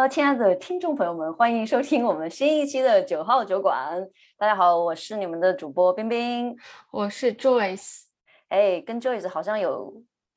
Hello，亲爱的听众朋友们，欢迎收听我们新一期的九号酒馆。大家好，我是你们的主播冰冰，我是 Joyce。哎，跟 Joyce 好像有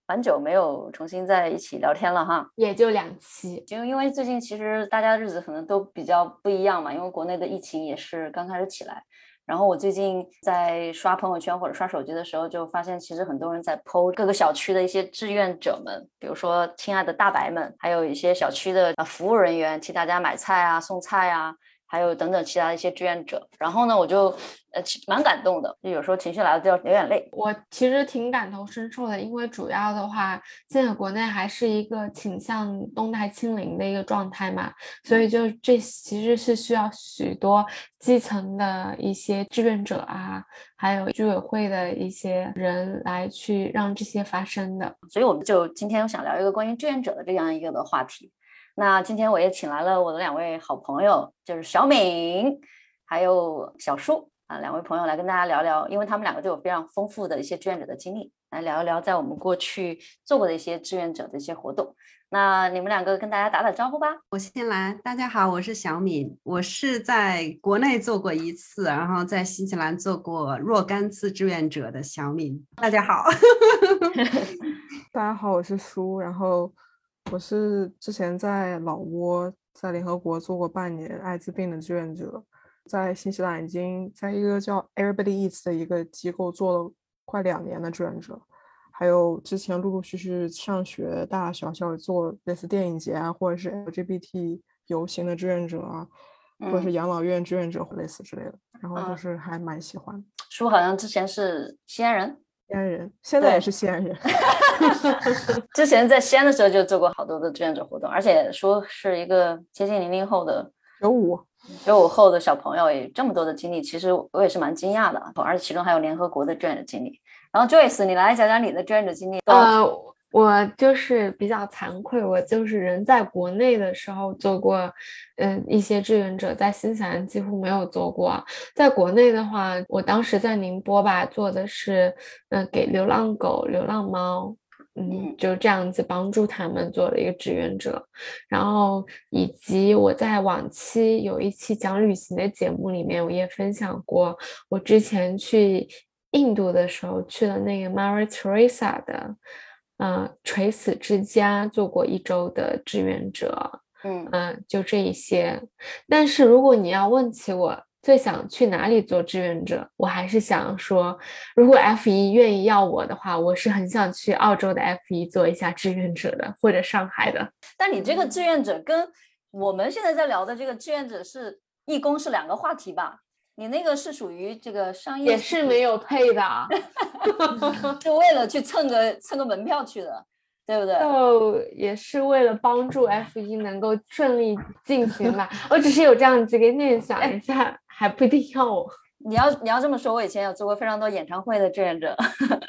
蛮久没有重新在一起聊天了哈，也就两期。就因为最近其实大家日子可能都比较不一样嘛，因为国内的疫情也是刚开始起来。然后我最近在刷朋友圈或者刷手机的时候，就发现其实很多人在剖各个小区的一些志愿者们，比如说亲爱的大白们，还有一些小区的啊服务人员替大家买菜啊、送菜啊。还有等等其他的一些志愿者，然后呢，我就呃蛮感动的，就有时候情绪来了就要流眼泪。我其实挺感同身受的，因为主要的话，现在国内还是一个倾向动态清零的一个状态嘛，所以就这其实是需要许多基层的一些志愿者啊，还有居委会的一些人来去让这些发生的。所以我们就今天我想聊一个关于志愿者的这样一个的话题。那今天我也请来了我的两位好朋友，就是小敏还有小舒啊，两位朋友来跟大家聊聊，因为他们两个都有非常丰富的一些志愿者的经历，来聊一聊在我们过去做过的一些志愿者的一些活动。那你们两个跟大家打打招呼吧。我先来，大家好，我是小敏，我是在国内做过一次，然后在新西兰做过若干次志愿者的小敏。大家好，大家好，我是舒，然后。我是之前在老挝，在联合国做过半年艾滋病的志愿者，在新西兰已经在一个叫 Everybody Eats 的一个机构做了快两年的志愿者，还有之前陆陆续续上学大大小小做类似电影节啊，或者是 LGBT 游行的志愿者啊，或者是养老院志愿者或类似之类的，然后就是还蛮喜欢。叔好像之前是西安人。西安人，现在也是西安人。之前在西安的时候就做过好多的志愿者活动，而且说是一个接近零零后的 九五九五后的小朋友，有这么多的经历，其实我也是蛮惊讶的。而且其中还有联合国的志愿者经历。然后 Joyce，你来讲讲你的志愿者经历。呃。我就是比较惭愧，我就是人在国内的时候做过，嗯，一些志愿者，在新西兰几乎没有做过。在国内的话，我当时在宁波吧，做的是，嗯，给流浪狗、流浪猫，嗯，就这样子帮助他们做了一个志愿者。然后以及我在往期有一期讲旅行的节目里面，我也分享过，我之前去印度的时候去了那个 Mary Teresa 的。嗯，垂死之家做过一周的志愿者，嗯嗯，就这一些。但是如果你要问起我最想去哪里做志愿者，我还是想说，如果 F 一愿意要我的话，我是很想去澳洲的 F 一做一下志愿者的，或者上海的。但你这个志愿者跟我们现在在聊的这个志愿者是义工是两个话题吧？你那个是属于这个商业，也是没有配的，就为了去蹭个蹭个门票去的，对不对？哦也是为了帮助 F 一能够顺利进行吧。我只是有这样几个念想一下，还不一定要我。你要你要这么说，我以前有做过非常多演唱会的志愿者，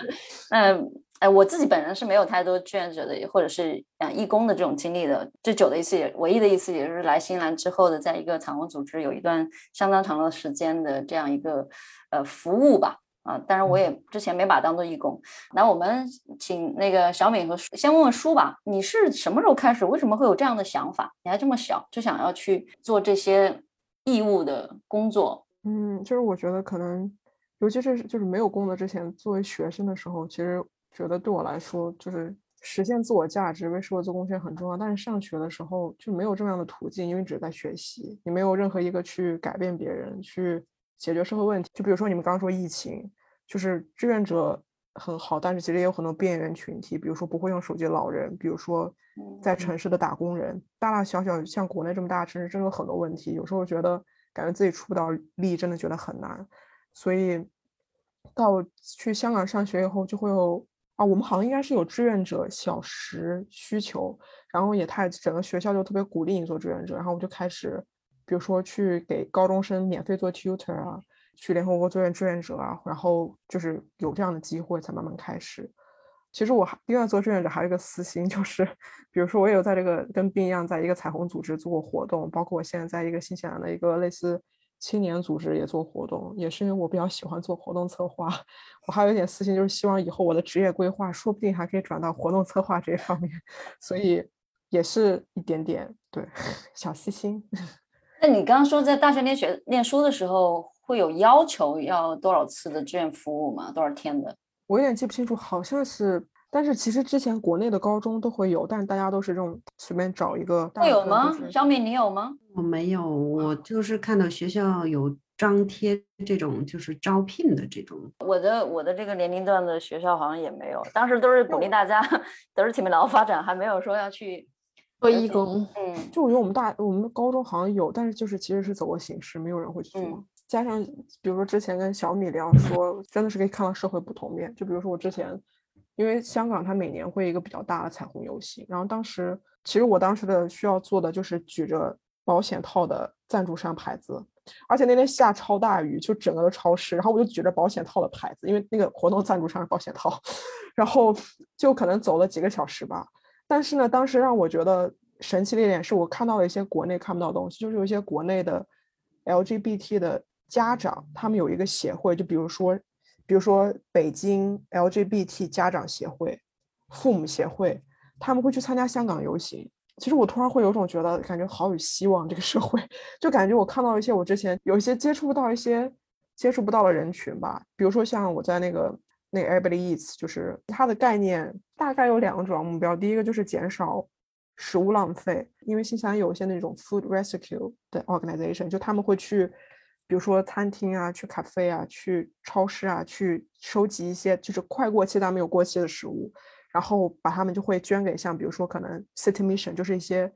嗯。哎，我自己本人是没有太多志愿者的，或者是呃义工的这种经历的。最久的一次，也唯一的一次，也就是来新西兰之后的，在一个彩虹组织有一段相当长的时间的这样一个呃服务吧。啊，当然我也之前没把当做义工。那我们请那个小敏和先问问叔吧，你是什么时候开始？为什么会有这样的想法？你还这么小就想要去做这些义务的工作？嗯，就是我觉得可能，尤其是就是没有工作之前，作为学生的时候，其实。觉得对我来说，就是实现自我价值、为社会做贡献很重要。但是上学的时候就没有这样的途径，因为只是在学习，你没有任何一个去改变别人、去解决社会问题。就比如说你们刚刚说疫情，就是志愿者很好，但是其实也有很多边缘群体，比如说不会用手机的老人，比如说在城市的打工人，大大小小像国内这么大城市，真的有很多问题。有时候觉得感觉自己出不到力，真的觉得很难。所以到去香港上学以后，就会有。啊，我们好像应该是有志愿者小时需求，然后也太整个学校就特别鼓励你做志愿者，然后我就开始，比如说去给高中生免费做 tutor 啊，去联合国做志愿者啊，然后就是有这样的机会才慢慢开始。其实我还另外做志愿者还有一个私心，就是比如说我也有在这个跟冰一样，在一个彩虹组织做过活动，包括我现在在一个新西兰的一个类似。青年组织也做活动，也是因为我比较喜欢做活动策划。我还有一点私心，就是希望以后我的职业规划说不定还可以转到活动策划这一方面。所以也是一点点对 小细心。那你刚刚说在大学念学念书的时候会有要求要多少次的志愿服务吗？多少天的？我有点记不清楚，好像是。但是其实之前国内的高中都会有，但大家都是这种随便找一个。会有吗？小米，你有吗？我没有，我就是看到学校有张贴这种就是招聘的这种。我的我的这个年龄段的学校好像也没有，当时都是鼓励大家都是体面劳发展，还没有说要去做义工。嗯，就我觉得我们大我们高中好像有，但是就是其实是走过形式，没有人会去做。加上比如说之前跟小米聊说，真的是可以看到社会不同面。就比如说我之前。因为香港它每年会一个比较大的彩虹游行，然后当时其实我当时的需要做的就是举着保险套的赞助商牌子，而且那天下超大雨，就整个的超市，然后我就举着保险套的牌子，因为那个活动赞助商是保险套，然后就可能走了几个小时吧。但是呢，当时让我觉得神奇的一点是我看到了一些国内看不到的东西，就是有一些国内的 LGBT 的家长，他们有一个协会，就比如说。比如说北京 LGBT 家长协会、父母协会，他们会去参加香港游行。其实我突然会有种觉得，感觉好有希望。这个社会就感觉我看到一些我之前有一些接触不到一些接触不到的人群吧。比如说像我在那个那个 Everybody Eats，就是它的概念大概有两个主要目标。第一个就是减少食物浪费，因为新西兰有一些那种 food rescue 的 organization，就他们会去。比如说餐厅啊，去咖啡啊，去超市啊，去收集一些就是快过期但没有过期的食物，然后把他们就会捐给像比如说可能 City Mission，就是一些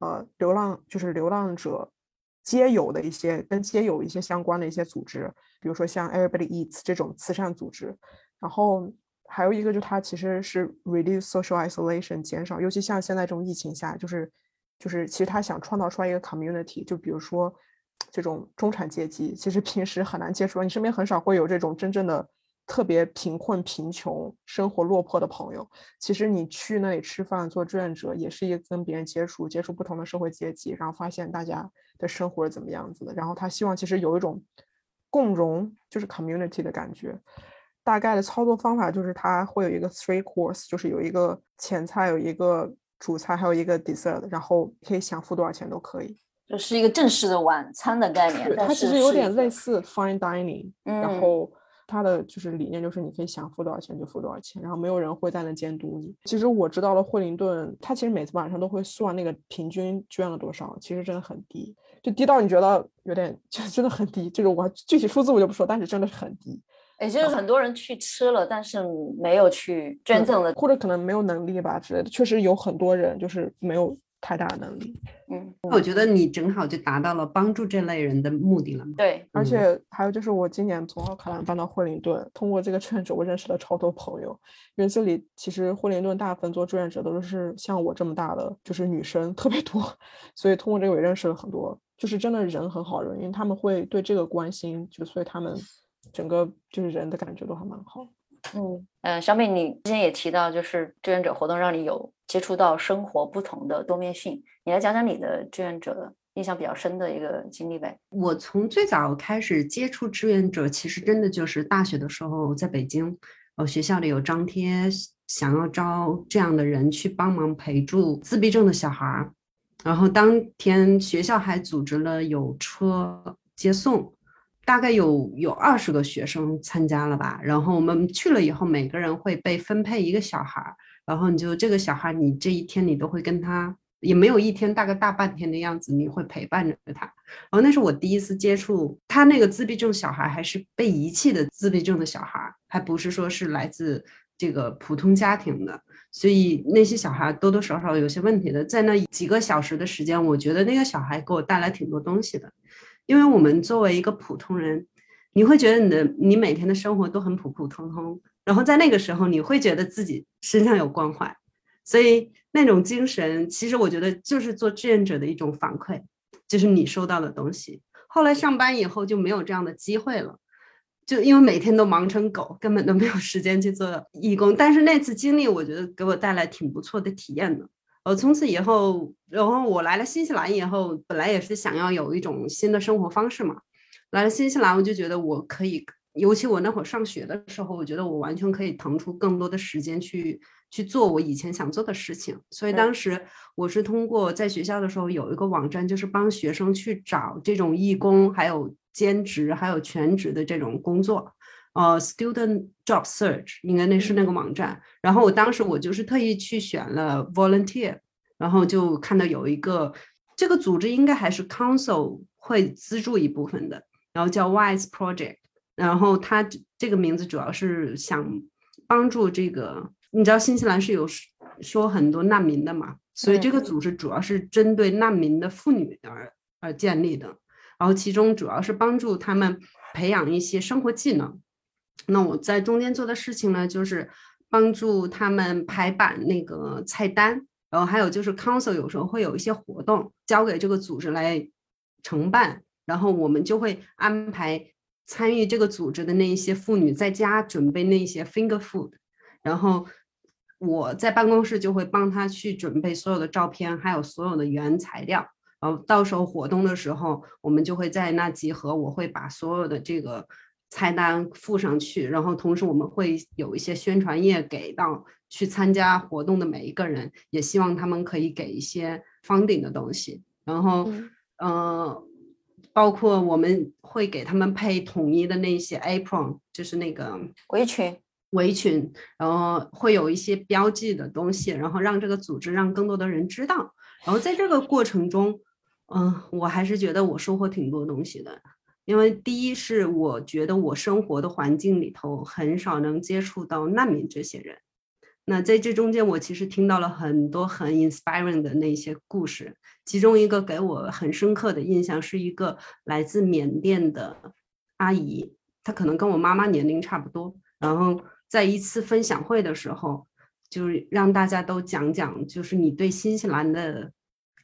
呃流浪就是流浪者街友的一些跟街友一些相关的一些组织，比如说像 Everybody Eats 这种慈善组织。然后还有一个就它其实是 reduce social isolation，减少，尤其像现在这种疫情下，就是就是其实他想创造出来一个 community，就比如说。这种中产阶级其实平时很难接触到，你身边很少会有这种真正的特别贫困、贫穷、生活落魄的朋友。其实你去那里吃饭做志愿者，也是一个跟别人接触、接触不同的社会阶级，然后发现大家的生活是怎么样子的。然后他希望其实有一种共融，就是 community 的感觉。大概的操作方法就是他会有一个 three course，就是有一个前菜、有一个主菜，还有一个 dessert，然后可以想付多少钱都可以。就是一个正式的晚餐的概念，它其实有点类似 fine dining，然后它的就是理念就是你可以想付多少钱就付多少钱，然后没有人会在那监督你。其实我知道了惠灵顿，他其实每次晚上都会算那个平均捐了多少，其实真的很低，就低到你觉得有点就真的很低，就是我具体数字我就不说，但是真的是很低。也就是很多人去吃了，但是没有去捐赠的，或者可能没有能力吧之类的，确实有很多人就是没有。太大的能力，嗯，我觉得你正好就达到了帮助这类人的目的了。对，而且还有就是，我今年从奥克兰搬到惠灵顿，通过这个志愿者，我认识了超多朋友。因为这里其实惠灵顿大部分做志愿者都是像我这么大的，就是女生特别多，所以通过这个也认识了很多，就是真的人很好人，因为他们会对这个关心，就所以他们整个就是人的感觉都还蛮好。嗯呃，小美，你之前也提到，就是志愿者活动让你有接触到生活不同的多面性，你来讲讲你的志愿者印象比较深的一个经历呗？我从最早开始接触志愿者，其实真的就是大学的时候，在北京，呃，学校里有张贴，想要招这样的人去帮忙陪住自闭症的小孩儿，然后当天学校还组织了有车接送。大概有有二十个学生参加了吧，然后我们去了以后，每个人会被分配一个小孩儿，然后你就这个小孩，你这一天你都会跟他，也没有一天，大概大半天的样子，你会陪伴着他。然后那是我第一次接触他那个自闭症小孩，还是被遗弃的自闭症的小孩，还不是说是来自这个普通家庭的，所以那些小孩多多少少有些问题的。在那几个小时的时间，我觉得那个小孩给我带来挺多东西的。因为我们作为一个普通人，你会觉得你的你每天的生活都很普普通通，然后在那个时候你会觉得自己身上有关怀，所以那种精神其实我觉得就是做志愿者的一种反馈，就是你收到的东西。后来上班以后就没有这样的机会了，就因为每天都忙成狗，根本都没有时间去做义工。但是那次经历，我觉得给我带来挺不错的体验的。呃，从此以后，然后我来了新西兰以后，本来也是想要有一种新的生活方式嘛。来了新西兰，我就觉得我可以，尤其我那会儿上学的时候，我觉得我完全可以腾出更多的时间去去做我以前想做的事情。所以当时我是通过在学校的时候有一个网站，就是帮学生去找这种义工，还有兼职，还有全职的这种工作。呃，Student Job Search 应该那是那个网站。然后我当时我就是特意去选了 Volunteer，然后就看到有一个这个组织应该还是 Council 会资助一部分的，然后叫 Wise Project。然后它这个名字主要是想帮助这个，你知道新西兰是有说很多难民的嘛，所以这个组织主要是针对难民的妇女而而建立的。然后其中主要是帮助他们培养一些生活技能。那我在中间做的事情呢，就是帮助他们排版那个菜单，然后还有就是 council 有时候会有一些活动交给这个组织来承办，然后我们就会安排参与这个组织的那一些妇女在家准备那些 finger food，然后我在办公室就会帮他去准备所有的照片，还有所有的原材料，然后到时候活动的时候，我们就会在那集合，我会把所有的这个。菜单附上去，然后同时我们会有一些宣传页给到去参加活动的每一个人，也希望他们可以给一些方顶的东西。然后，呃，包括我们会给他们配统一的那些 apron，就是那个围裙，围裙，然后会有一些标记的东西，然后让这个组织让更多的人知道。然后在这个过程中，嗯，我还是觉得我收获挺多东西的。因为第一是我觉得我生活的环境里头很少能接触到难民这些人，那在这中间我其实听到了很多很 inspiring 的那些故事，其中一个给我很深刻的印象是一个来自缅甸的阿姨，她可能跟我妈妈年龄差不多，然后在一次分享会的时候，就是让大家都讲讲，就是你对新西兰的。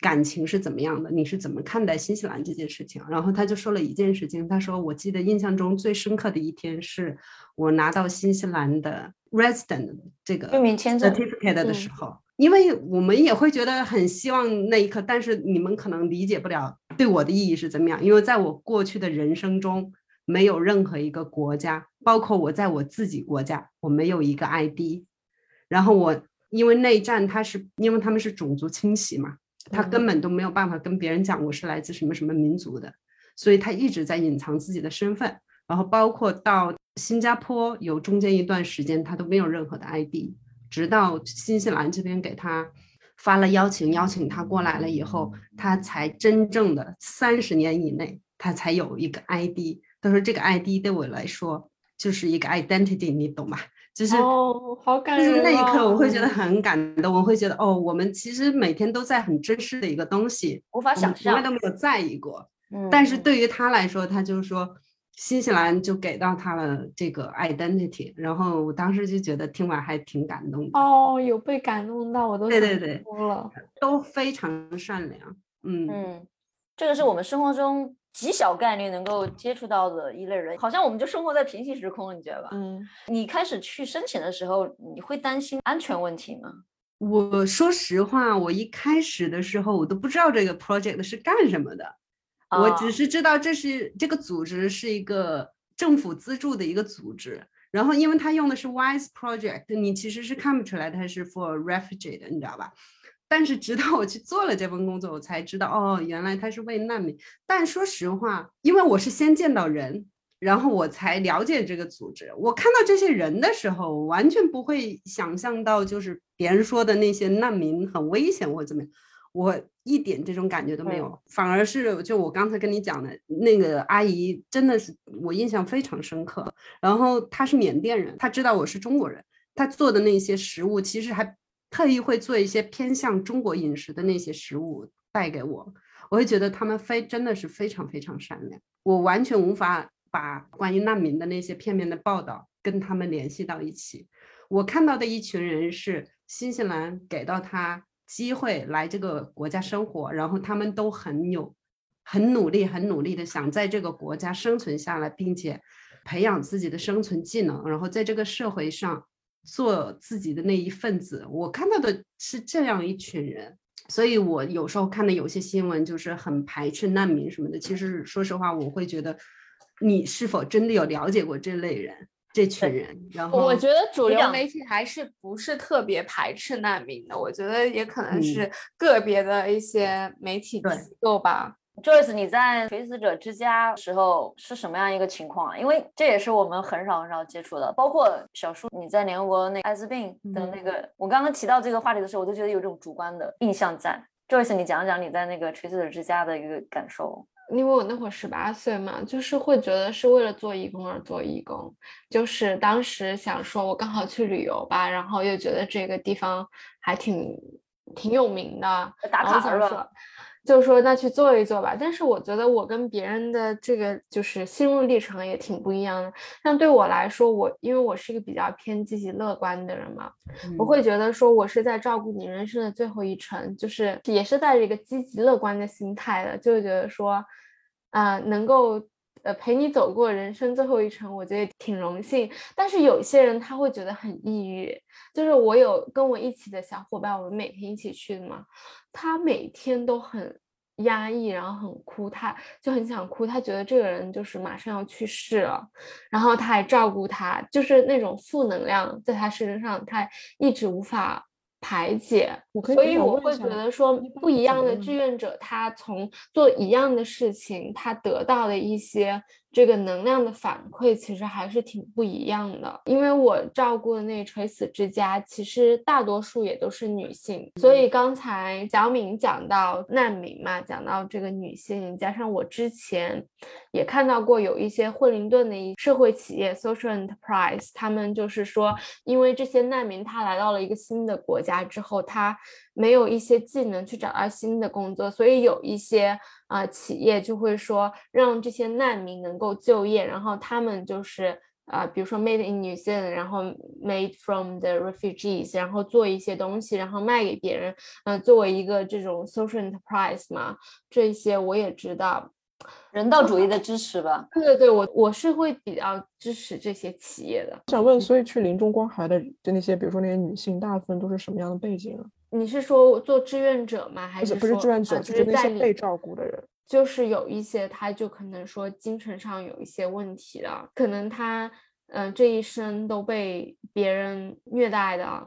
感情是怎么样的？你是怎么看待新西兰这件事情？然后他就说了一件事情，他说：“我记得印象中最深刻的一天是我拿到新西兰的 resident 这个居民签证 certificate 的时候，因为我们也会觉得很希望那一刻，但是你们可能理解不了对我的意义是怎么样，因为在我过去的人生中，没有任何一个国家，包括我在我自己国家，我没有一个 ID，然后我因为内战，它是因为他们是种族清洗嘛。”他根本都没有办法跟别人讲我是来自什么什么民族的，所以他一直在隐藏自己的身份。然后包括到新加坡有中间一段时间，他都没有任何的 ID，直到新西兰这边给他发了邀请，邀请他过来了以后，他才真正的三十年以内，他才有一个 ID。他说这个 ID 对我来说就是一个 identity，你懂吗？就是哦，好感人。就是那一刻，我会觉得很感动。我会觉得，哦，我们其实每天都在很珍视的一个东西，无法想象，从来都没有在意过。嗯，但是对于他来说，他就是说，新西兰就给到他了这个 identity。然后我当时就觉得听完还挺感动的。哦，有被感动到，我都对对对，哭了，都非常善良。嗯嗯，这个是我们生活中。极小概率能够接触到的一类人，好像我们就生活在平行时空，你觉得吧？嗯，你开始去申请的时候，你会担心安全问题吗？我说实话，我一开始的时候，我都不知道这个 project 是干什么的，我只是知道这是这个组织是一个政府资助的一个组织，然后因为他用的是 Wise Project，你其实是看不出来它是 for refugee 的，你知道吧？但是直到我去做了这份工作，我才知道哦，原来他是为难民。但说实话，因为我是先见到人，然后我才了解这个组织。我看到这些人的时候，完全不会想象到就是别人说的那些难民很危险或怎么样，我一点这种感觉都没有。反而是就我刚才跟你讲的那个阿姨，真的是我印象非常深刻。然后她是缅甸人，她知道我是中国人，她做的那些食物其实还。特意会做一些偏向中国饮食的那些食物带给我，我会觉得他们非真的是非常非常善良。我完全无法把关于难民的那些片面的报道跟他们联系到一起。我看到的一群人是新西兰给到他机会来这个国家生活，然后他们都很有很努力、很努力的想在这个国家生存下来，并且培养自己的生存技能，然后在这个社会上。做自己的那一份子，我看到的是这样一群人，所以我有时候看的有些新闻就是很排斥难民什么的。其实说实话，我会觉得你是否真的有了解过这类人？这群人。然后我觉得主流媒体还是不是特别排斥难民的，我觉得也可能嗯是个别的一些媒体机构吧。Joyce，你在垂死者之家时候是什么样一个情况啊？因为这也是我们很少很少接触的，包括小叔你在联合国那艾滋病的那个，我刚刚提到这个话题的时候，我都觉得有这种主观的印象在。Joyce，你讲讲你在那个垂死者之家的一个感受。因为我那会儿十八岁嘛，就是会觉得是为了做义工而做义工，就是当时想说，我刚好去旅游吧，然后又觉得这个地方还挺挺有名的，打然后卡是吧想说，就说那去做一做吧。但是我觉得我跟别人的这个就是心路历程也挺不一样的。像对我来说，我因为我是一个比较偏积极乐观的人嘛，我嗯会觉得说我是在照顾你人生的最后一程，就是也是带着一个积极乐观的心态的，就觉得说，啊、能够呃陪你走过人生最后一程，我觉得挺荣幸。但是有些人他会觉得很抑郁，就是我有跟我一起的小伙伴，我们每天一起去的嘛，他每天都很。压抑，然后很哭，他就很想哭，他觉得这个人就是马上要去世了，然后他还照顾他，就是那种负能量在他身上，他一直无法排解。所以我会觉得说不一样的志愿者，他从做一样的事情，他得到的一些这个能量的反馈，其实还是挺不一样的。因为我照顾的那垂死之家，其实大多数也都是女性，所以刚才小敏讲到难民嘛，讲到这个女性，加上我之前也看到过有一些惠灵顿的一社会企业 social enterprise，他们就是说，因为这些难民他来到了一个新的国家之后，他没有一些技能去找到新的工作，所以有一些啊、企业就会说让这些难民能够就业，然后他们就是。啊、比如说 made in New Zealand，然后 made from the refugees，然后做一些东西，然后卖给别人，嗯、作为一个这种 social enterprise 嘛，这些我也知道。人道主义的支持吧，对对对，我我是会比较支持这些企业的。想问，所以去临终关怀的就那些，比如说那些女性，大部分都是什么样的背景啊？你是说做志愿者吗？还是不是志愿者，啊就就是那些被照顾的人。就是有一些他就可能说精神上有一些问题的，可能他嗯、呃这一生都被别人虐待的，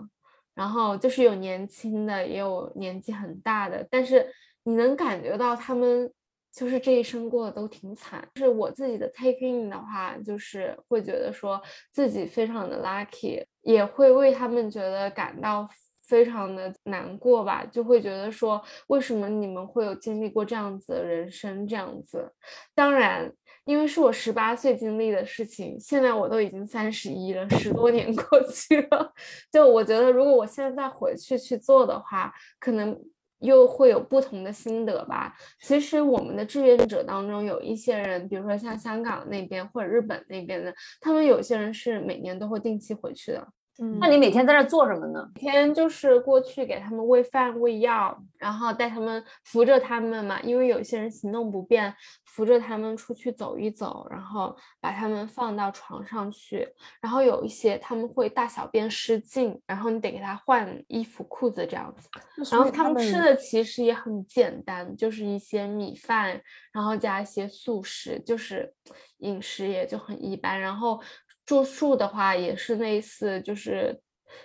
然后就是有年轻的，也有年纪很大的，但是你能感觉到他们就是这一生过得都挺惨。就是我自己的 take in 的话，就是会觉得说自己非常的 lucky，也会为他们觉得感到非常的难过吧，就会觉得说，为什么你们会有经历过这样子的人生这样子？当然，因为是我十八岁经历的事情，现在我都已经三十一了，十多年 过去了，就我觉得如果我现在再回去去做的话，可能。又会有不同的心得吧。其实我们的志愿者当中有一些人，比如说像香港那边或者日本那边的，他们有些人是每年都会定期回去的。嗯那你每天在那做什么呢？每天就是过去给他们喂饭喂药，然后带他们扶着他们嘛，因为有些人行动不便，扶着他们出去走一走，然后把他们放到床上去，然后有一些他们会大小便失禁，然后你得给他换衣服裤子这样子。然后他们吃的其实也很简单，就是一些米饭，然后加一些素食，就是饮食也就很一般。然后住宿的话也是类似，就是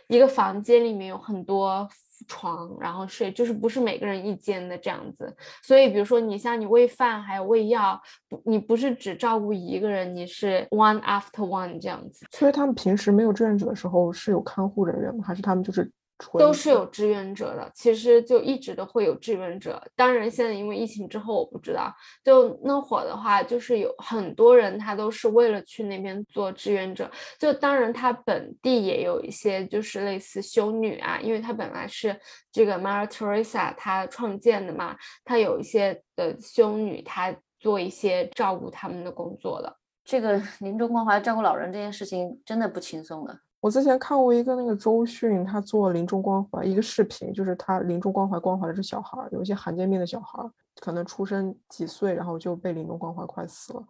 一个房间里面有很多床，然后睡，就是不是每个人一间的这样子。所以比如说你像你喂饭还有喂药，不你不是只照顾一个人，你是 one after one 这样子。所以他们平时没有志愿者的时候是有看护人员吗？还是他们就是都是有志愿者的，其实就一直都会有志愿者。当然，现在因为疫情之后，我不知道。就那会儿的话，就是有很多人他都是为了去那边做志愿者。就当然，他本地也有一些就是类似修女啊，因为他本来是这个 Mara Teresa 她创建的嘛，她有一些的修女，她做一些照顾他们的工作的。这个临终关怀照顾老人这件事情真的不轻松的。我之前看过一个那个周迅，他做临终关怀一个视频，就是他临终关怀关怀的是小孩儿，有一些罕见病的小孩儿，可能出生几岁，然后就被临终关怀快死了。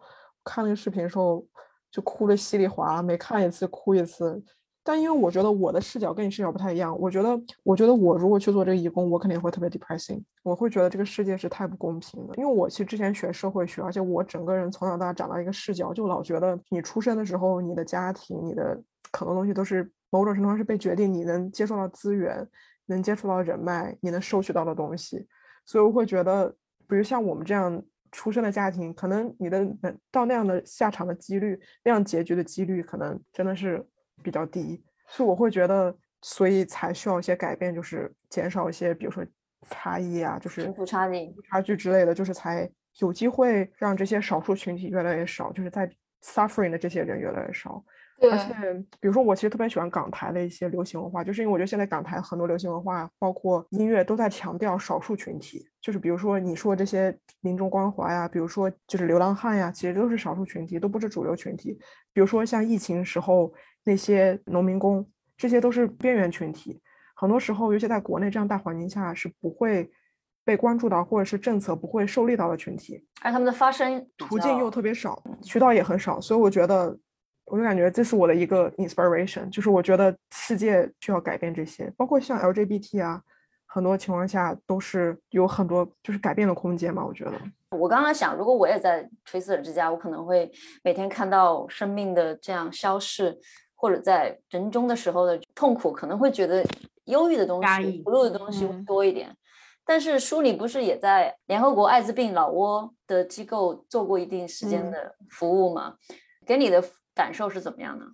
看那个视频的时候就哭的稀里哗啦，每看一次哭一次。但因为我觉得我的视角跟你视角不太一样，我觉得，我觉得我如果去做这个义工，我肯定会特别 depressing，我会觉得这个世界是太不公平的。因为我其实之前学社会学，而且我整个人从小到大长到一个视角，就老觉得你出生的时候，你的家庭，你的很多东西都是某种程度上是被决定，你能接触到资源，能接触到人脉，你能收取到的东西。所以我会觉得，比如像我们这样出生的家庭，可能你的到那样的下场的几率，那样结局的几率，可能真的是。比较低，所以我会觉得，所以才需要一些改变，就是减少一些，比如说差异啊，就是贫富差距、差距之类的，就是才有机会让这些少数群体越来越少，就是在 suffering 的这些人越来越少。而且，比如说，我其实特别喜欢港台的一些流行文化，就是因为我觉得现在港台很多流行文化，包括音乐，都在强调少数群体。就是比如说你说这些民众关怀呀，比如说就是流浪汉呀，其实都是少数群体，都不是主流群体。比如说像疫情时候。那些农民工，这些都是边缘群体，很多时候，尤其在国内这样大环境下，是不会被关注到，或者是政策不会受力到的群体，而他们的发声途径又特别少，渠道也很少，所以我觉得，我就感觉这是我的一个 inspiration，就是我觉得世界需要改变这些，包括像 LGBT 啊，很多情况下都是有很多就是改变的空间嘛，我觉得。我刚刚想，如果我也在垂死者之家，我可能会每天看到生命的这样消逝。或者在人中的时候的痛苦，可能会觉得忧郁的东西、不露的东西多一点。但是书里不是也在联合国艾滋病老挝的机构做过一定时间的服务吗？给你的感受是怎么样呢？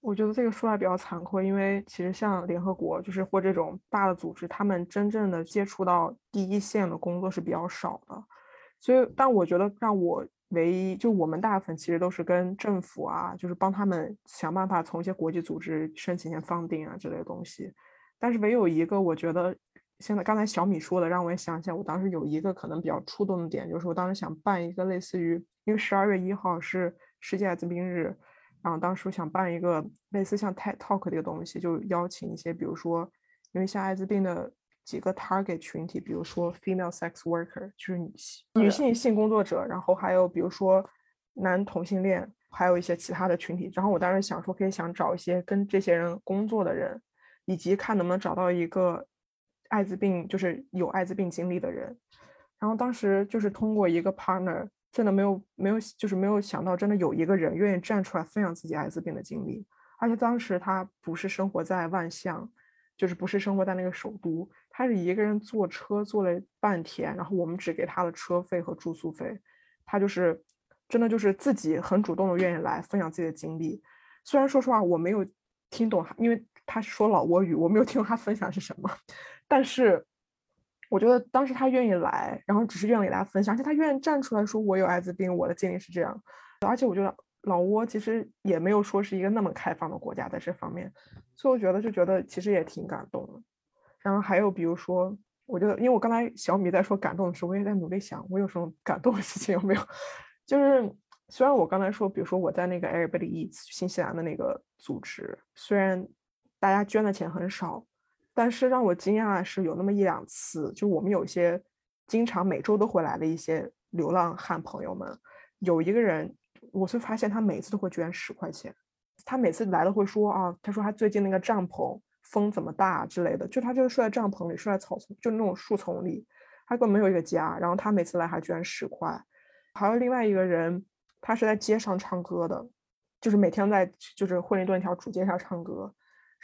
我觉得这个说来比较惭愧，因为其实像联合国，就是或这种大的组织，他们真正的接触到第一线的工作是比较少的。所以，但我觉得让我。唯一就我们大部分其实都是跟政府啊，就是帮他们想办法从一些国际组织申请一些放定啊之类的东西。但是唯有一个，我觉得现在刚才小米说的，让我也想起来，我当时有一个可能比较触动的点，就是我当时想办一个类似于，因为十二月一号是世界艾滋病日，然后当时想办一个类似像 TED Talk 的一个东西，就邀请一些，比如说因为像艾滋病的。几个 target 群体，比如说 female sex worker，就是女性女性性工作者，然后还有比如说男同性恋，还有一些其他的群体。然后我当时想说，可以想找一些跟这些人工作的人，以及看能不能找到一个艾滋病，就是有艾滋病经历的人。然后当时就是通过一个 partner，真的没有没有，就是没有想到真的有一个人愿意站出来分享自己艾滋病的经历，而且当时他不是生活在万象。就是不是生活在那个首都，他是一个人坐车坐了半天，然后我们只给他的车费和住宿费，他就是真的就是自己很主动的愿意来分享自己的经历。虽然说实话我没有听懂，因为他说老挝语，我没有听懂他分享是什么，但是我觉得当时他愿意来，然后只是愿意给大家分享，而且他愿意站出来说我有艾滋病，我的经历是这样，而且我觉得。老挝其实也没有说是一个那么开放的国家，在这方面，所以我觉得就觉得其实也挺感动的。然后还有比如说，我觉得因为我刚才小米在说感动的时候，我也在努力想我有什么感动的事情有没有。就是虽然我刚才说，比如说我在那个 Everybody Eats 新西兰的那个组织，虽然大家捐的钱很少，但是让我惊讶的是有那么一两次，就我们有些经常每周都会来的一些流浪汉朋友们，有一个人。我就发现他每次都会捐十块钱，他每次来了会说啊，他说他最近那个帐篷风怎么大之类的，就他就是睡在帐篷里，睡在草丛，就那种树丛里，他根本没有一个家。然后他每次来还捐十块。还有另外一个人，他是在街上唱歌的，就是每天在就是惠灵顿一条主街上唱歌。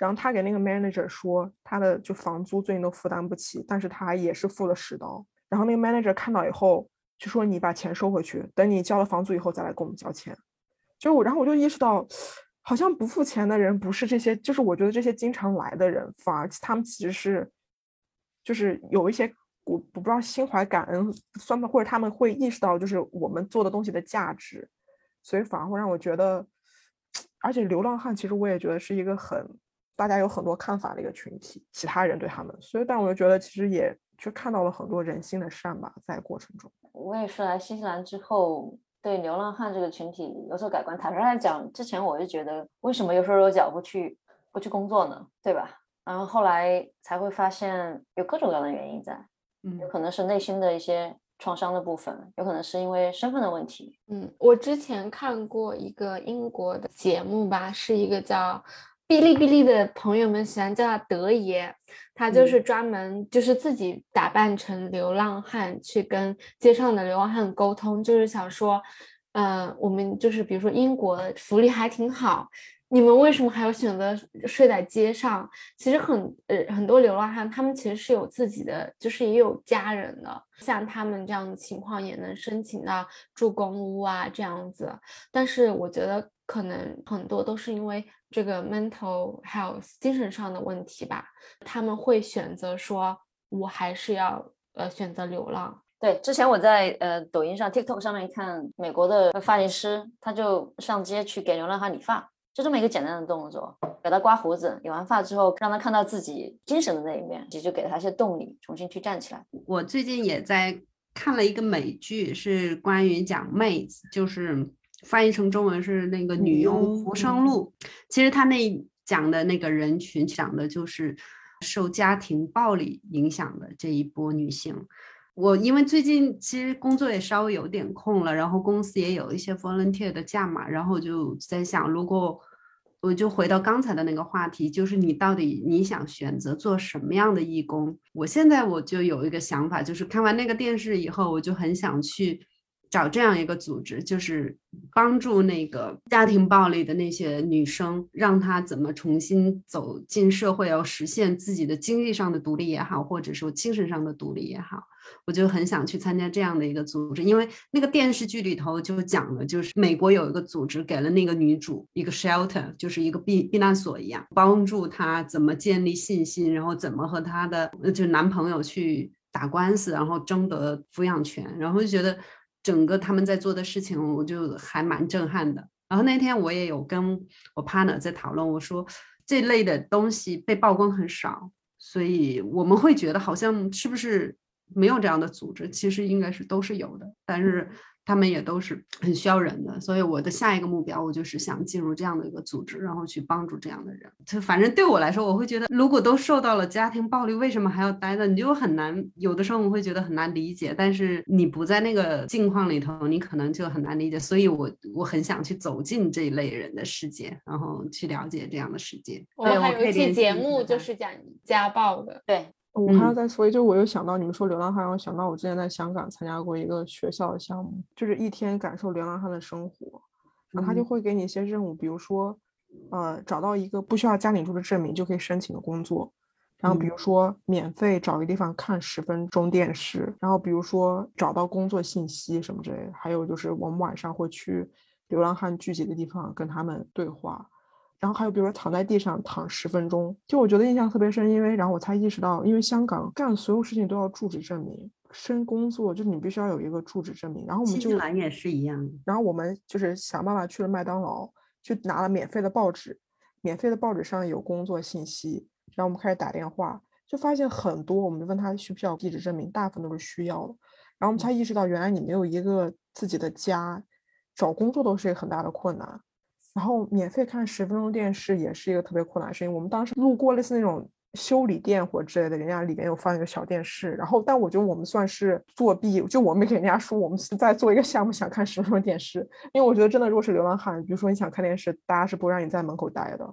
然后他给那个 manager 说，他的就房租最近都负担不起，但是他也是付了十刀。然后那个 manager 看到以后。就说你把钱收回去，等你交了房租以后再来给我们交钱。就我，然后我就意识到，好像不付钱的人不是这些，就是我觉得这些经常来的人，反而他们其实是，就是有一些我我不知道心怀感恩，算吧，或者他们会意识到就是我们做的东西的价值，所以反而会让我觉得，而且流浪汉其实我也觉得是一个很大家有很多看法的一个群体，其他人对他们，所以但我就觉得其实也。就看到了很多人性的善吧，在过程中。我也是来新西兰之后，对流浪汉这个群体有所改观。坦率来讲，之前我就觉得，为什么有手有脚不去不去工作呢？对吧？然后后来才会发现，有各种各样的原因在。嗯，有可能是内心的一些创伤的部分，有可能是因为身份的问题。嗯，我之前看过一个英国的节目吧，是一个叫。哔哩哔哩的朋友们喜欢叫他德爷，他就是专门就是自己打扮成流浪汉去跟街上的流浪汉沟通，就是想说，呃，我们就是比如说英国福利还挺好。你们为什么还要选择睡在街上？其实很呃很多流浪汉，他们其实是有自己的，就是也有家人的。像他们这样的情况，也能申请到住公屋啊这样子。但是我觉得可能很多都是因为这个 mental health 精神上的问题吧，他们会选择说，我还是要呃选择流浪。对，之前我在呃抖音上 TikTok 上面看美国的发型师，他就上街去给流浪汉理发。就这么一个简单的动作，给他刮胡子，理完发之后，让他看到自己精神的那一面，也就给了他一些动力，重新去站起来。我最近也在看了一个美剧，是关于讲妹子，就是翻译成中文是那个《女佣浮生录》。其实他那讲的那个人群，讲的就是受家庭暴力影响的这一波女性。我因为最近其实工作也稍微有点空了，然后公司也有一些 volunteer 的假嘛，然后就在想，如果我就回到刚才的那个话题，就是你到底你想选择做什么样的义工？我现在我就有一个想法，就是看完那个电视以后，我就很想去。找这样一个组织，就是帮助那个家庭暴力的那些女生，让她怎么重新走进社会，要实现自己的经济上的独立也好，或者说精神上的独立也好，我就很想去参加这样的一个组织。因为那个电视剧里头就讲了，就是美国有一个组织给了那个女主一个 shelter，就是一个避避难所一样，帮助她怎么建立信心，然后怎么和她的就男朋友去打官司，然后争得抚养权，然后就觉得。整个他们在做的事情，我就还蛮震撼的。然后那天我也有跟我 partner 在讨论，我说这类的东西被曝光很少，所以我们会觉得好像是不是没有这样的组织？其实应该是都是有的，但是。他们也都是 很需要人的，所以我的下一个目标，我就是想进入这样的一个组织，然后去帮助这样的人。就反正对我来说，我会觉得，如果都受到了家庭暴力，为什么还要待呢？你就很难，有的时候我会觉得很难理解。但是你不在那个境况里头，你可能就很难理解。所以我我很想去走进这一类人的世界，然后去了解这样的世界。我们还有一期节目就是讲家暴的，对。我还要再说，就我又想到你们说流浪汉，我想到我之前在香港参加过一个学校的项目，就是一天感受流浪汉的生活。然后他就会给你一些任务，比如说，呃，找到一个不需要家庭住的证明就可以申请的工作。然后比如说免费找一个地方看十分钟电视。然后比如说找到工作信息什么之类的。还有就是我们晚上会去流浪汉聚集的地方跟他们对话。然后还有，比如说躺在地上躺十分钟，就我觉得印象特别深，因为然后我才意识到，因为香港干所有事情都要住址证明，申工作就是你必须要有一个住址证明。然后我们就也是一样。然后我们就是想办法去了麦当劳，去拿了免费的报纸，免费的报纸上有工作信息。然后我们开始打电话，就发现很多，我们问他需不需要地址证明，大部分都是需要的。然后我们才意识到，原来你没有一个自己的家，找工作都是一个很大的困难。然后免费看十分钟电视也是一个特别困难的事情。我们当时路过类似那种修理店或之类的，人家里面有放一个小电视。然后，但我觉得我们算是作弊，就我没给人家说我们是在做一个项目，想看十分钟电视。因为我觉得真的，如果是流浪汉，比如说你想看电视，大家是不让你在门口待的，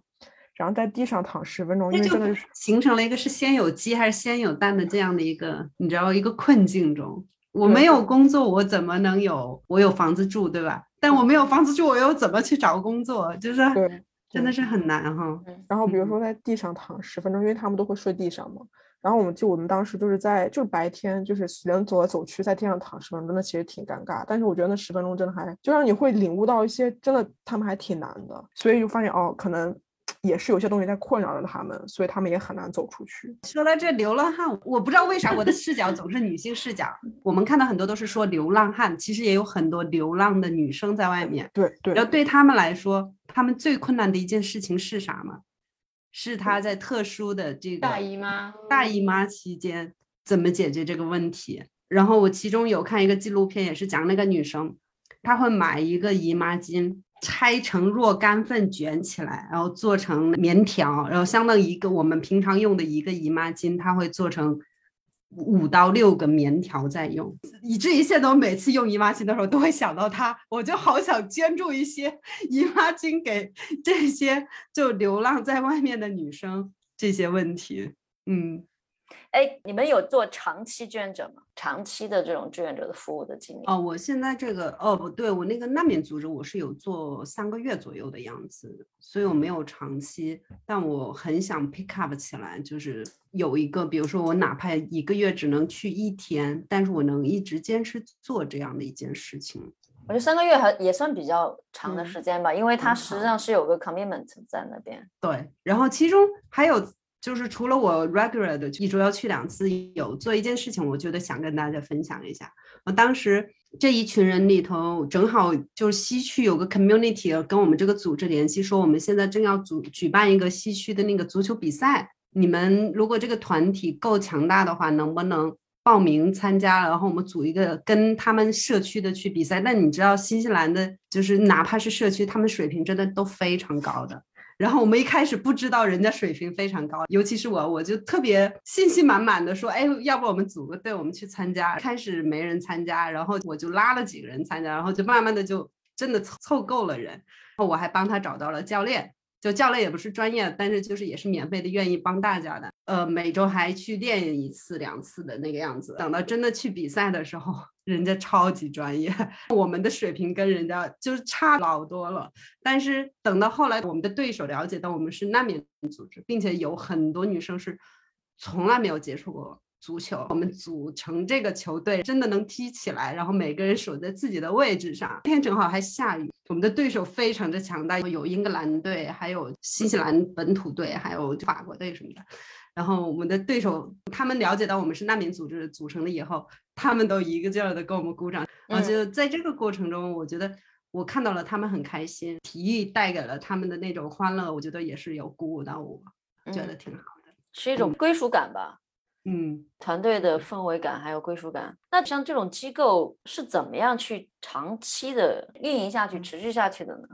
然后在地上躺十分钟，因为真的是形成了一个是先有鸡还是先有蛋的这样的一个，你知道一个困境中。我没有工作，我怎么能有我有房子住，对吧？但我没有房子住，我又怎么去找工作？就是对，真的是很难哈。然后比如说在地上躺十分钟，因为他们都会睡地上嘛。然后我们就我们当时就是在就是白天就是人走来走去，在地上躺十分钟，那其实挺尴尬。但是我觉得那十分钟真的还就让你会领悟到一些真的他们还挺难的，所以就发现哦，可能。也是有些东西在困扰着他们，所以他们也很难走出去。说到这流浪汉，我不知道为啥我的视角总是女性视角。我们看到很多都是说流浪汉，其实也有很多流浪的女生在外面。对对。然后对他们来说，他们最困难的一件事情是啥吗？是他在特殊的这个大姨妈大姨妈期间怎么解决这个问题？然后我其中有看一个纪录片，也是讲那个女生，她会买一个姨妈巾。拆成若干份卷起来，然后做成棉条，然后相当于一个我们平常用的一个姨妈巾，它会做成五到六个棉条在用，以至于现在我每次用姨妈巾的时候都会想到它，我就好想捐助一些 姨妈巾给这些就流浪在外面的女生这些问题。嗯，哎，你们有做长期志愿者吗？长期的这种志愿者的服务的经历？哦，我现在这个哦不对，我那个难民组织我是有做三个月左右的样子，所以我没有长期，但我很想 pick up 起来，就是有一个，比如说我哪怕一个月只能去一天，但是我能一直坚持做这样的一件事情。我觉得三个月还也算比较长的时间吧，因为它实际上是有个 commitment 在那边。对，然后其中还有就是除了我 regular 的一周要去两次，有做一件事情，我觉得想跟大家分享一下。我当时这一群人里头，正好就是西区有个 community 跟我们这个组织联系，说我们现在正要组举办一个西区的那个足球比赛，你们如果这个团体够强大的话，能不能？报名参加，然后我们组一个跟他们社区的去比赛。但你知道，新西兰的就是哪怕是社区，他们水平真的都非常高的。然后我们一开始不知道人家水平非常高，尤其是我，我就特别信心满满的说，哎，要不我们组个队，我们去参加。开始没人参加，然后我就拉了几个人参加，然后就慢慢的就真的凑凑够了人。我还帮他找到了教练，就教练也不是专业，但是就是也是免费的，愿意帮大家的。呃，每周还去练一次两次的那个样子。等到真的去比赛的时候，人家超级专业，我们的水平跟人家就是差老多了。但是等到后来，我们的对手了解到我们是难民组织，并且有很多女生是从来没有接触过足球。我们组成这个球队，真的能踢起来，然后每个人守在自己的位置上。那天正好还下雨，我们的对手非常的强大，有英格兰队，还有新西兰本土队，还有法国队什么的。然后我们的对手，他们了解到我们是难民组织组成的以后，他们都一个劲儿的给我们鼓掌。我觉得在这个过程中，我觉得我看到了他们很开心，体育带给了他们的那种欢乐，我觉得也是有鼓舞到我，觉得挺好的。是一种归属感吧，嗯，团队的氛围感还有归属感。那像这种机构是怎么样去长期的运营下去、持续下去的呢？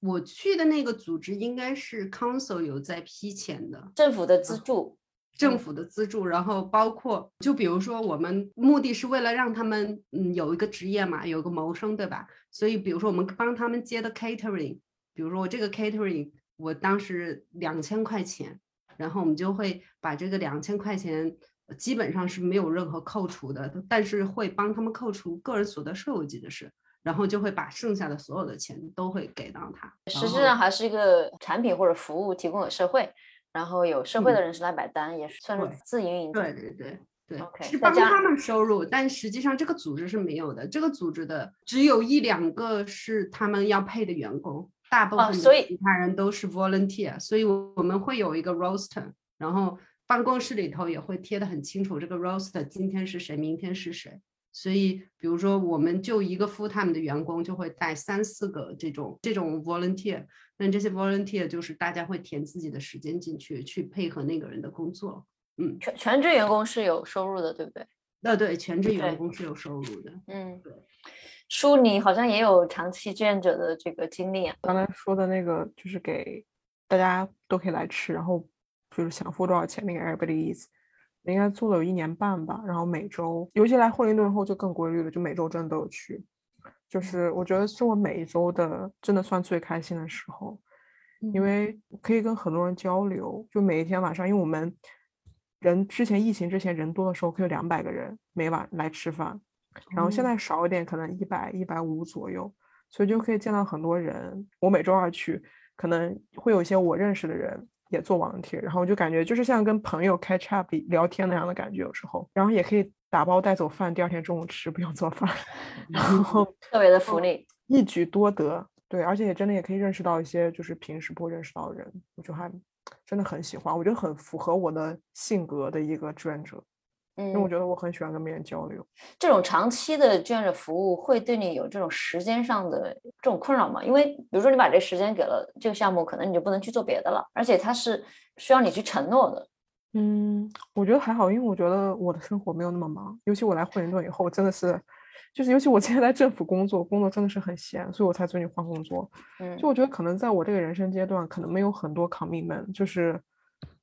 我去的那个组织应该是 council 有在批钱的，政府的资助，政府的资助，然后包括就比如说我们目的是为了让他们嗯有一个职业嘛，有个谋生，对吧？所以比如说我们帮他们接的 catering，比如说我这个 catering，我当时两千块钱，然后我们就会把这个两千块钱基本上是没有任何扣除的，但是会帮他们扣除个人所得税，我记得是。然后就会把剩下的所有的钱都会给到他。实际上还是一个产品或者服务提供给社会，然后有社会的人士来买单，也是算是自营营。对对对对，OK，是帮他们收入，但实际上这个组织是没有的。这个组织的只有一两个是他们要配的员工，大部分其他人都是 volunteer，所以我们会有一个 roster，然后办公室里头也会贴的很清楚，这个 roster 今天是谁，明天是谁。所以，比如说，我们就一个 full time 的员工就会带三四个这种这种 volunteer，那这些 volunteer 就是大家会填自己的时间进去，去配合那个人的工作。嗯，全全职员工是有收入的，对不对？那对全职员工是有收入的。嗯对，书，你好像也有长期志愿者的这个经历啊。刚才说的那个就是给大家都可以来吃，然后就是想付多少钱那个 Everybody Eats，应该做了有一年半吧。然后每周，尤其来惠灵顿后就更规律了，就每周真的都有去。就是我觉得是我每一周的真的算最开心的时候，因为可以跟很多人交流。就每一天晚上，因为我们人之前疫情之前人多的时候可以有两百个人每晚来吃饭，然后现哦在少一点，可能一百一百五左右。所以就可以见到很多人。我每周二去，可能会有一些我认识的人也做网帖，然后我就感觉就是像跟朋友 catch up 聊天那样的感觉，有时候，然后也可以打包带走饭，第二天中午吃，不用做饭，然后 特别的福利。一举多得。对，而且也真的也可以认识到一些就是平时不会认识到的人，我就还真的很喜欢，我觉得很符合我的性格的一个志愿者，因为我嗯，觉得我很喜欢跟别人交流。这种长期的志愿者服务会对你有这种时间上的这种困扰吗？因为比如说你把这时间给了这个项目，可能你就不能去做别的了，而且它是需要你去承诺的。嗯，我觉得还好，因为我觉得我的生活没有那么忙，尤其我来惠灵顿以后，真的是，就是尤其我现在在政府工作，工作真的是很闲，所以我才最近换工作。嗯就我觉得可能在我这个人生阶段，可能没有很多 commitment，就是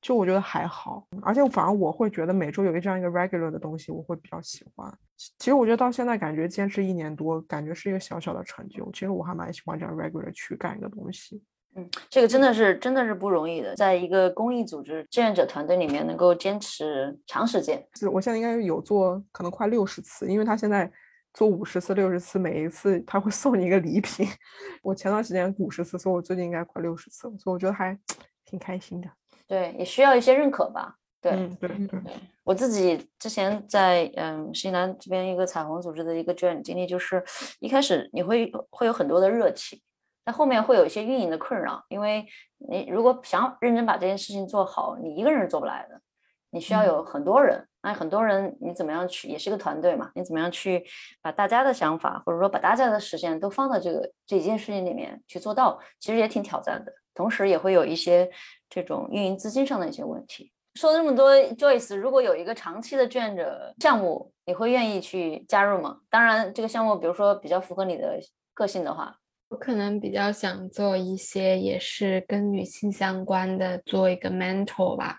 就我觉得还好，而且反而我会觉得每周有一这样一个 regular 的东西，我会比较喜欢。其实我觉得到现在感觉坚持一年多，感觉是一个小小的成就。其实我还蛮喜欢这样 regular 去干一个东西。嗯，这个真的是真的是不容易的，在一个公益组织志愿者团队里面能够坚持长时间。是我现在应该有做可能快六十次，因为他现在做五十次、六十次，每一次他会 送你一个礼品。我前段时间五十次，所以我最近应该快六十次，所以我觉得还 挺开心的。对，也需要一些认可吧。对，对对对。我自己之前在嗯新西兰这边一个彩虹组织的一个志愿经历，就是一开始你会会有很多的热情。但后面会有一些运营的困扰，因为你如果想认真把这件事情做好，你一个人做不来的，你需要有很多人。那很多人，你怎么样去，也是个团队嘛？你怎么样去把大家的想法，或者说把大家的实现都放到这个这一件事情里面去做到，其实也挺挑战的。同时也会有一些这种运营资金上的一些问题。说了这么多，Joyce，如果有一个长期的志愿者项目，你会愿意去加入吗？当然，这个项目比如说比较符合你的个性的话。我可能比较想做一些也是跟女性相关的，做一个 mentor 吧，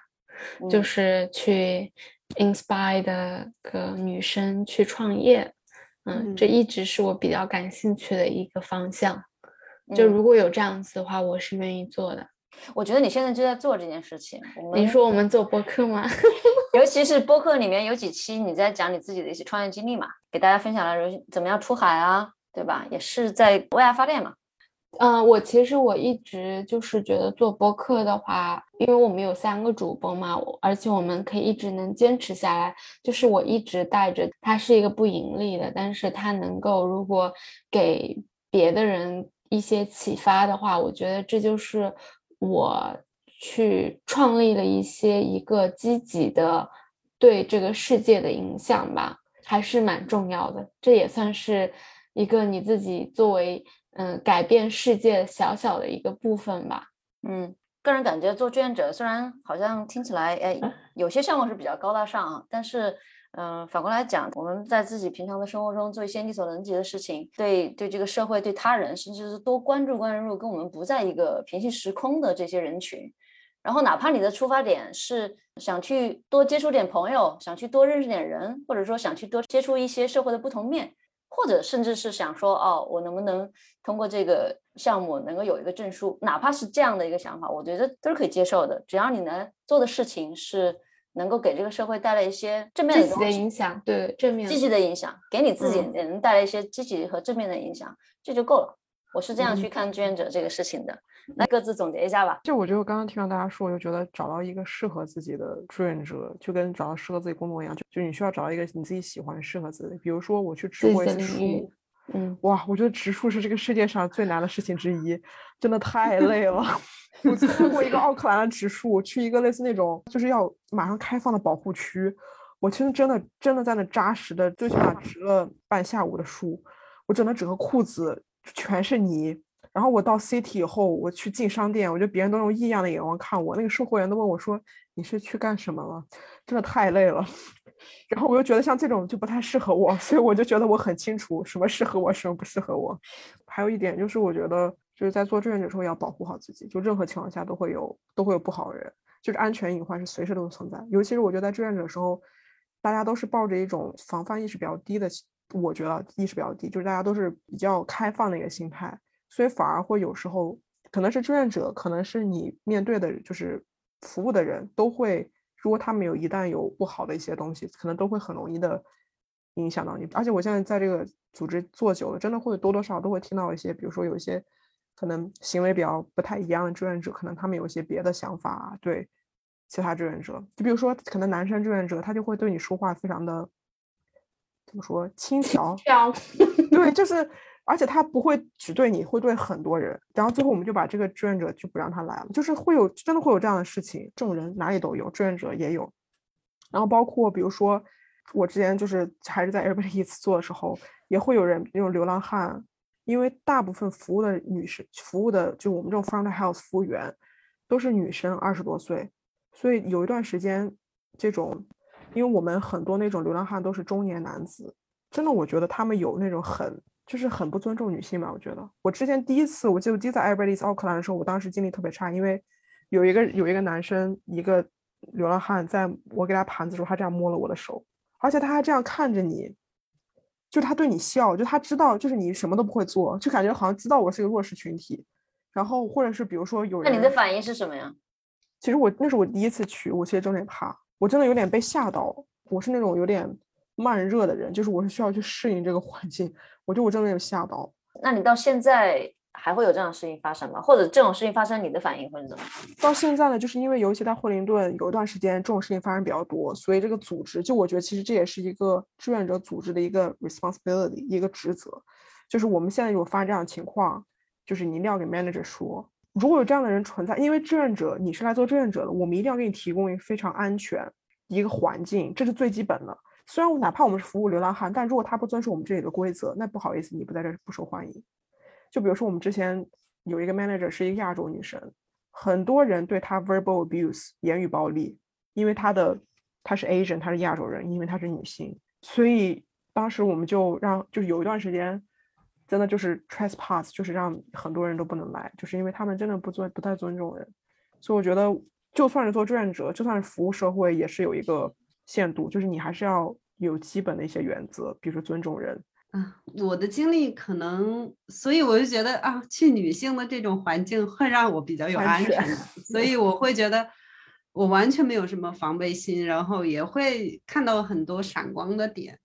就是去 inspire 的个女生去创业，嗯，这一直是我比较感兴趣的一个方向。就如果有这样子的话，我是愿意做的。我觉得你现在就在做这件事情。你说我们做播客吗？尤其是播客里面有几期你在讲你自己的一些创业经历嘛，给大家分享了怎么样出海啊。对吧？也是在为爱发电嘛。嗯，我其实我一直就是觉得做播客的话，因为我们有三个主播嘛，而且我们可以一直能坚持下来。就是我一直带着它是一个不盈利的，但是它能够如果给别的人一些启发的话，我觉得这就是我去创立了一些一个积极的对这个世界的影响吧，还是蛮重要的。这也算是。一个你自己作为嗯改变世界小小的一个部分吧，嗯，个人感觉做志愿者虽然好像听起来哎 有些项目是比较高大上啊，但是嗯反过来讲，我们在自己平常的生活中做一些力所能及的事情，对对这个社会对他人，甚至是多关注关注跟我们不在一个平行时空的这些人群，然后哪怕你的出发点是想去多接触点朋友，想去多认识点人，或者说想去多接触一些社会的不同面。或者甚至是想说，哦，我能不能通过这个项目能够有一个证书？哪怕是这样的一个想法，我觉得都是可以接受的。只要你能做的事情是能够给这个社会带来一些正面的影响，对正面积极的影响，给你自己也能带来一些积极和正面的影响，这就够了。我是这样去看志愿者这个事情的。那各自总结一下吧。就我觉得，我刚刚听到大家说，我就觉得找到一个适合自己的志愿者，就跟找到适合自己工作一样，就就你需要找到一个你自己喜欢、适合自己的。比如说，我去吃过一次树，嗯，哇，我觉得植树是这个世界上最难的事情之一，真的太累了。我去过一个奥克兰的植树，去一个类似那种就是要马上开放的保护区，我其实真的真的在那扎实的，最起码植了半下午的树，我整的整个裤子全是泥。然后我到 City 以后，我去进商店，我觉得别人都用异样的眼光看我。那个售货员都问我说：“你是去干什么了？”真的太累了。然后我又觉得像这种就不太适合我，所以我就觉得我很清楚什么适合我，什么不适合我。还有一点就是，我觉得就是在做志愿者时候要保护好自己，就任何情况下都会有都会有不好的人，就是安全隐患是随时都存在。尤其是我觉得在志愿者的时候，大家都是抱着一种防范意识比较低的，我觉得意识比较低，就是大家都是比较开放的一个心态。所以反而会有时候，可能是志愿者，可能是你面对的，就是服务的人都会，如果他们有一旦有不好的一些东西，可能都会很容易的影响到你。而且我现在在这个组织做久了，真的会多多少少都会听到一些，比如说有一些可能行为比较不太一样的志愿者，可能他们有一些别的想法对其他志愿者。就比如说，可能男生志愿者他就会对你说话非常的怎么说轻佻，对，就是。而且他不会只对你，会对很多人。然后最后我们就把这个志愿者就不让他来了，就是会有真的会有这样的事情。这种人哪里都有，志愿者也有。然后包括比如说我之前就是还是在 Airbnb 一 次做的时候，也会有人那种流浪汉，因为大部分服务的女士服务的就我们这种 front house 服务员都是女生，二十多岁，所以有一段时间这种，因为我们很多那种流浪汉都是中年男子，真的我觉得他们有那种很。就是很不尊重女性嘛，我觉得。我之前第一次，我记得第一次在 Airbnb 奥克兰的时候，我当时经历特别差，因为有一个有一个男生，一个流浪汉，在我给他盘子的时候，他这样摸了我的手，而且他还这样看着你，就他对你笑，就他知道，就是你什么都不会做，就感觉好像知道我是一个弱势群体。然后或者是比如说有人，那你的反应是什么呀？其实我那是我第一次去，我其实真的怕，我真的有点被吓到。我是那种有点慢热的人，就是我是需要去适应这个环境。我觉得我真的有吓到。那你到现在？还会有这样的事情发生吗？或者这种事情发生，你的反应会是怎么？到现在呢，就是因为尤其在惠灵顿有一段时间这种事情发生比较多，所以这个组织就我觉得其实这也是一个志愿者组织的一个 responsibility 一个职责，就是我们现在如果发生这样的情况，就是你一定要给 manager 说，如果有这样的人存在，因为志愿者你是来做志愿者的，我们一定要给你提供一个非常安全一个环境，这是最基本的。虽然我哪怕我们是服务流浪汉，但如果他不遵守我们这里的规则，那不好意思，你不在这不受欢迎。就比如说，我们之前有一个 manager 是一个亚洲女生，很多人对她 verbal abuse 言语暴力，因为她的她是 Asian，她是亚洲人，因为她是女性，所以当时我们就让，就是有一段时间，真的就是 trespass，就是让很多人都不能来，就是因为他们真的不尊不太尊重人，所以我觉得就算是做志愿者，就算是服务社会，也是有一个限度，就是你还是要有基本的一些原则，比如说尊重人。啊，我的经历可能，所以我就觉得啊，去女性的这种环境会让我比较有安全感，所以我会觉得我完全没有什么防备心，然后也会看到很多闪光的点。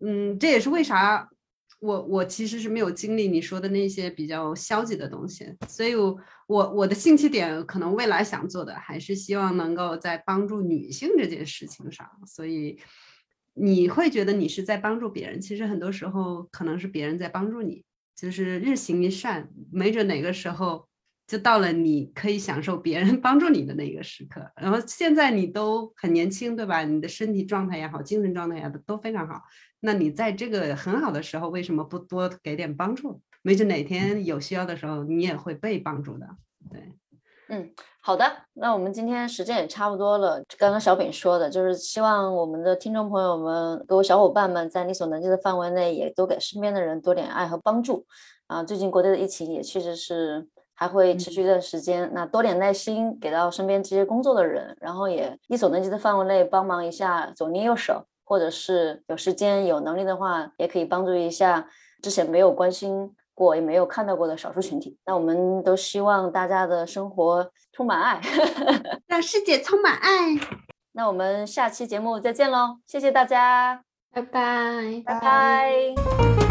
嗯，这也是为啥我我其实是没有经历你说的那些比较消极的东西，所以我我我的兴趣点可能未来想做的还是希望能够在帮助女性这件事情上，所以。你会觉得你是在帮助别人，其实很多时候可能是别人在帮助你，就是日行一善，没准哪个时候就到了你可以享受别人 帮助你的那个时刻。然后现在你都很年轻，对吧？你的身体状态也好，精神状态也好，都非常好。那你在这个很好的时候，为什么不多给点帮助？没准哪天有需要的时候，你也会被帮助的。对。嗯，好的，那我们今天时间也差不多了。刚刚小饼说的，就是希望我们的听众朋友们、各位小伙伴们，在你所能及的范围内，也多给身边的人多点爱和帮助。啊，最近国内的疫情也确实是还会持续一段时间，那多点耐心给到身边这些工作的人，然后也力所能及的范围内帮忙一下左捏右手，或者是有时间有能力的话，也可以帮助一下之前没有关心。过也没有看到过的少数群体，那我们都希望大家的生活充满爱，让世界充满爱。那我们下期节目再见喽，谢谢大家，拜拜，拜拜。